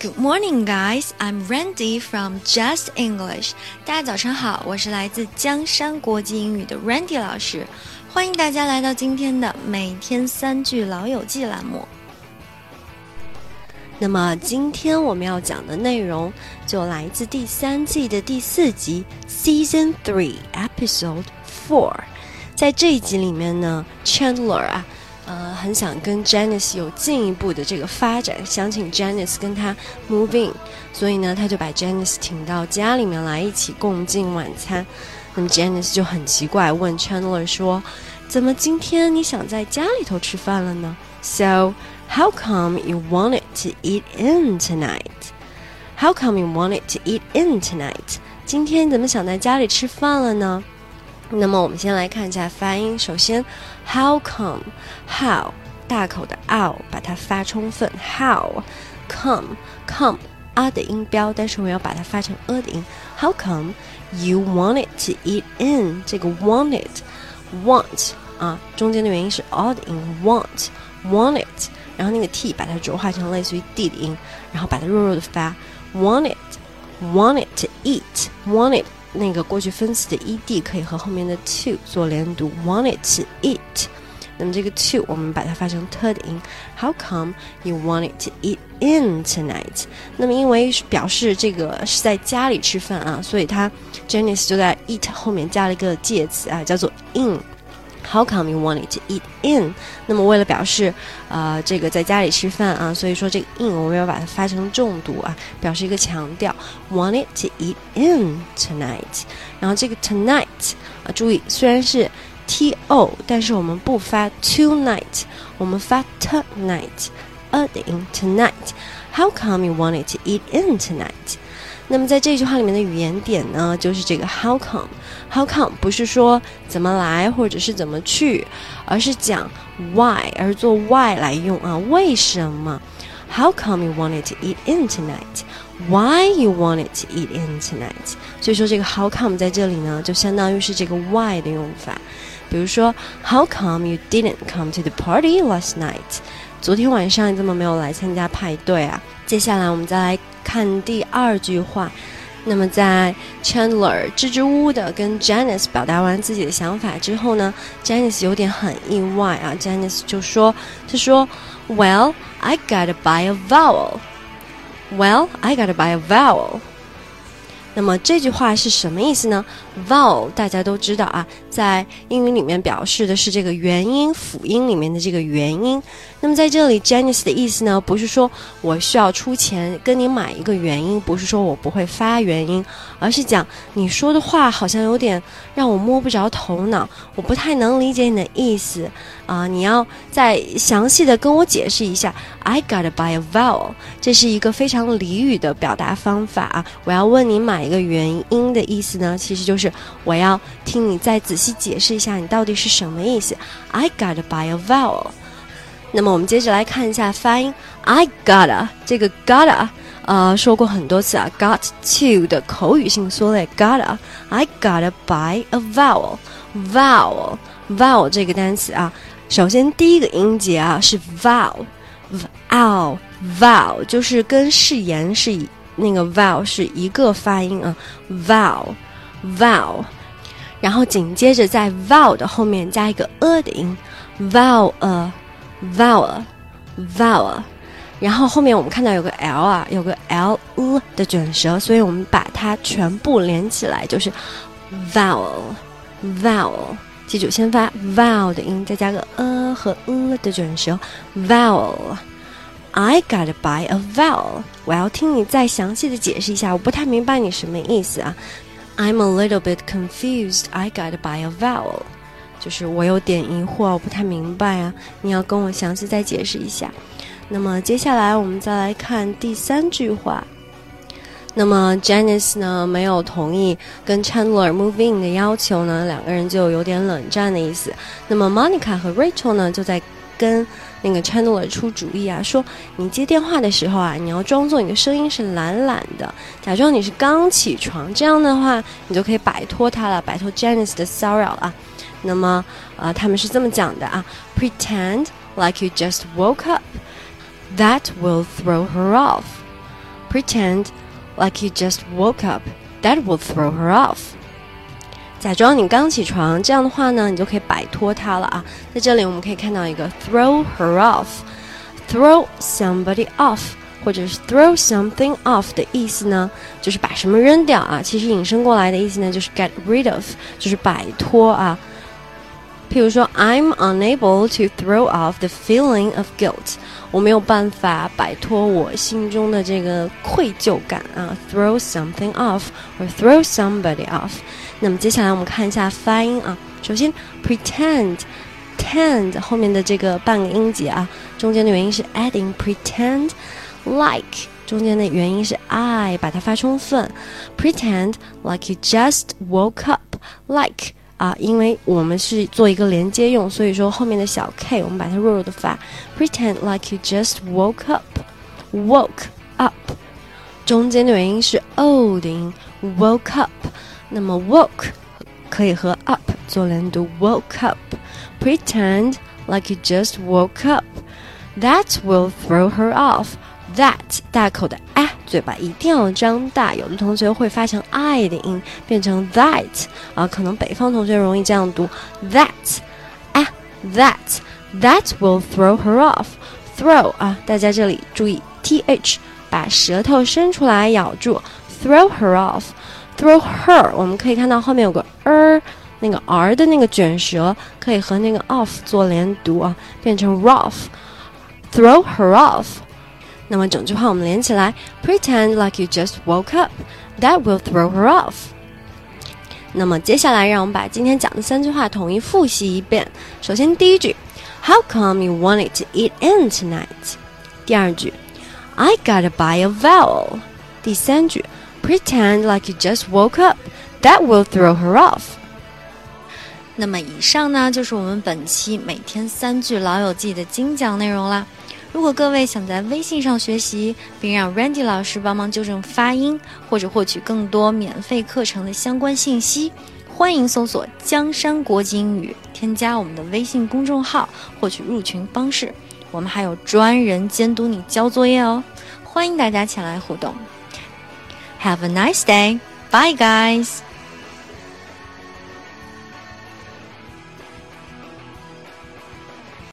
Good morning, guys. I'm Randy from Just English. 大家早上好，我是来自江山国际英语的 Randy 老师，欢迎大家来到今天的每天三句老友记栏目。那么今天我们要讲的内容就来自第三季的第四集 Season Three Episode Four。在这一集里面呢，Chandler 啊。呃，很想跟 Janice 有进一步的这个发展，想请 Janice 跟他 move in，所以呢，他就把 Janice 请到家里面来一起共进晚餐。那么 Janice 就很奇怪，问 Chandler 说：“怎么今天你想在家里头吃饭了呢？”So how come you wanted to eat in tonight? How come you wanted to eat in tonight? 今天怎么想在家里吃饭了呢？那么我们先来看一下发音。首先，how come how 大口的 o，把它发充分。how come come 啊的音标，但是我要把它发成 a 的音。How come you wanted to eat in 这个 wanted want 啊，中间的元音是 o 的音。want wanted，然后那个 t 把它浊化成类似于 d 的音，然后把它弱弱的发。wanted wanted to eat wanted。那个过去分词的 ed 可以和后面的 to 做连读，wanted to eat。那么这个 to 我们把它发成 t 的音。How come you wanted to eat in tonight？那么因为表示这个是在家里吃饭啊，所以它 Janice 就在 eat 后面加了一个介词啊，叫做 in。How come you wanted to eat in？那么为了表示，呃，这个在家里吃饭啊，所以说这个 in 我们要把它发成重读啊，表示一个强调。Wanted to eat in tonight。然后这个 tonight 啊，注意虽然是 t o，但是我们不发 tonight，我们发 tonight，a 的音 tonight。How come you wanted to eat in tonight？ 那么在这句话里面的语言点呢，就是这个 how come。How come 不是说怎么来或者是怎么去，而是讲 why，而做 why 来用啊？为什么？How come you wanted to eat in tonight? Why you wanted to eat in tonight? 所以说这个 how come 在这里呢，就相当于是这个 why 的用法。比如说 How come you didn't come to the party last night? 昨天晚上你怎么没有来参加派对啊？接下来我们再来看第二句话。那么在 Chandler 支支吾吾的跟 Janice 表达完自己的想法之后呢，Janice 有点很意外啊。Janice 就说：“他说，Well, I gotta buy a vowel. Well, I gotta buy a vowel.” 那么这句话是什么意思呢？Vowel 大家都知道啊，在英语里面表示的是这个元音辅音里面的这个元音。那么在这里，Janice 的意思呢，不是说我需要出钱跟你买一个元音，不是说我不会发元音，而是讲你说的话好像有点让我摸不着头脑，我不太能理解你的意思啊，你要再详细的跟我解释一下。I gotta buy a vowel，这是一个非常俚语的表达方法啊。我要问你买一个原因的意思呢，其实就是我要听你再仔细解释一下，你到底是什么意思。I gotta buy a vowel。那么我们接着来看一下发音。I got a 这个 gotta，呃，说过很多次啊，got to 的口语性缩略 gotta。I got a by a vowel。vowel，vowel 这个单词啊，首先第一个音节啊是 vowel。vowel vowel 就是跟誓言是一那个 vowel 是一个发音啊，vowel vowel，然后紧接着在 vowel 的后面加一个 a 的音，vowel vowel vowel，然后后面我们看到有个 l 啊，有个 l u 的卷舌，所以我们把它全部连起来就是 vowel vowel。记住，先发 vowel 的音，再加个 a 和 a 的卷舌，vowel。I gotta buy a vowel。我要听你再详细的解释一下，我不太明白你什么意思啊。I'm a little bit confused. I gotta buy a vowel。就是我有点疑惑，我不太明白啊，你要跟我详细再解释一下。那么接下来我们再来看第三句话。那么 Janice 呢没有同意跟 Chandler move in 的要求呢，两个人就有点冷战的意思。那么 Monica 和 Rachel 呢就在跟那个 Chandler 出主意啊，说你接电话的时候啊，你要装作你的声音是懒懒的，假装你是刚起床，这样的话你就可以摆脱他了，摆脱 Janice 的骚扰啊。那么呃他们是这么讲的啊，Pretend like you just woke up。That will throw her off. Pretend like you just woke up. That will throw her off. 假装你刚起床，这样的话呢，你就可以摆脱它了啊。在这里我们可以看到一个 throw her off，throw somebody off，或者是 throw something off 的意思呢，就是把什么扔掉啊。其实引申过来的意思呢，就是 get rid of，就是摆脱啊。譬如说，I'm unable to throw off the feeling of guilt。我没有办法摆脱我心中的这个愧疚感啊，throw something off or throw somebody off。那么接下来我们看一下发音啊。首先，pretend，tend 后面的这个半个音节啊，中间的元音是 adding pretend like，中间的元音是 i，把它发充分。pretend like you just woke up like。啊，因为我们是做一个连接用，所以说后面的小 k 我们把它弱弱的发。Pretend like you just woke up，woke up，中间的元音是 o 的音，woke up。那么 woke 可以和 up 做连读，woke up。Pretend like you just woke up，that will throw her off。that 大口的啊， 嘴巴一定要张大。有的同学会发成 i 的音，变成 that 啊，可能北方同学容易这样读 that 啊 that that will throw her off。throw 啊，大家这里注意 th，把舌头伸出来咬住，throw her off。throw her，我们可以看到后面有个 er，那个 r 的那个卷舌可以和那个 off 做连读啊，变成 rough。throw her off。那么整句话我们连起来，Pretend like you just woke up. That will throw her off. 那么接下来，让我们把今天讲的三句话统一复习一遍。首先，第一句，How come you wanted to eat in tonight？第二句，I gotta buy a vowel。第三句，Pretend like you just woke up. That will throw her off. 那么以上呢，就是我们本期每天三句老友记的精讲内容啦。 如果各位想在微信上学习，并让 Randy 老师帮忙纠正发音，或者获取更多免费课程的相关信息，欢迎搜索“江山国际英语”，添加我们的微信公众号，获取入群方式。我们还有专人监督你交作业哦，欢迎大家前来互动。Have a nice day, bye guys.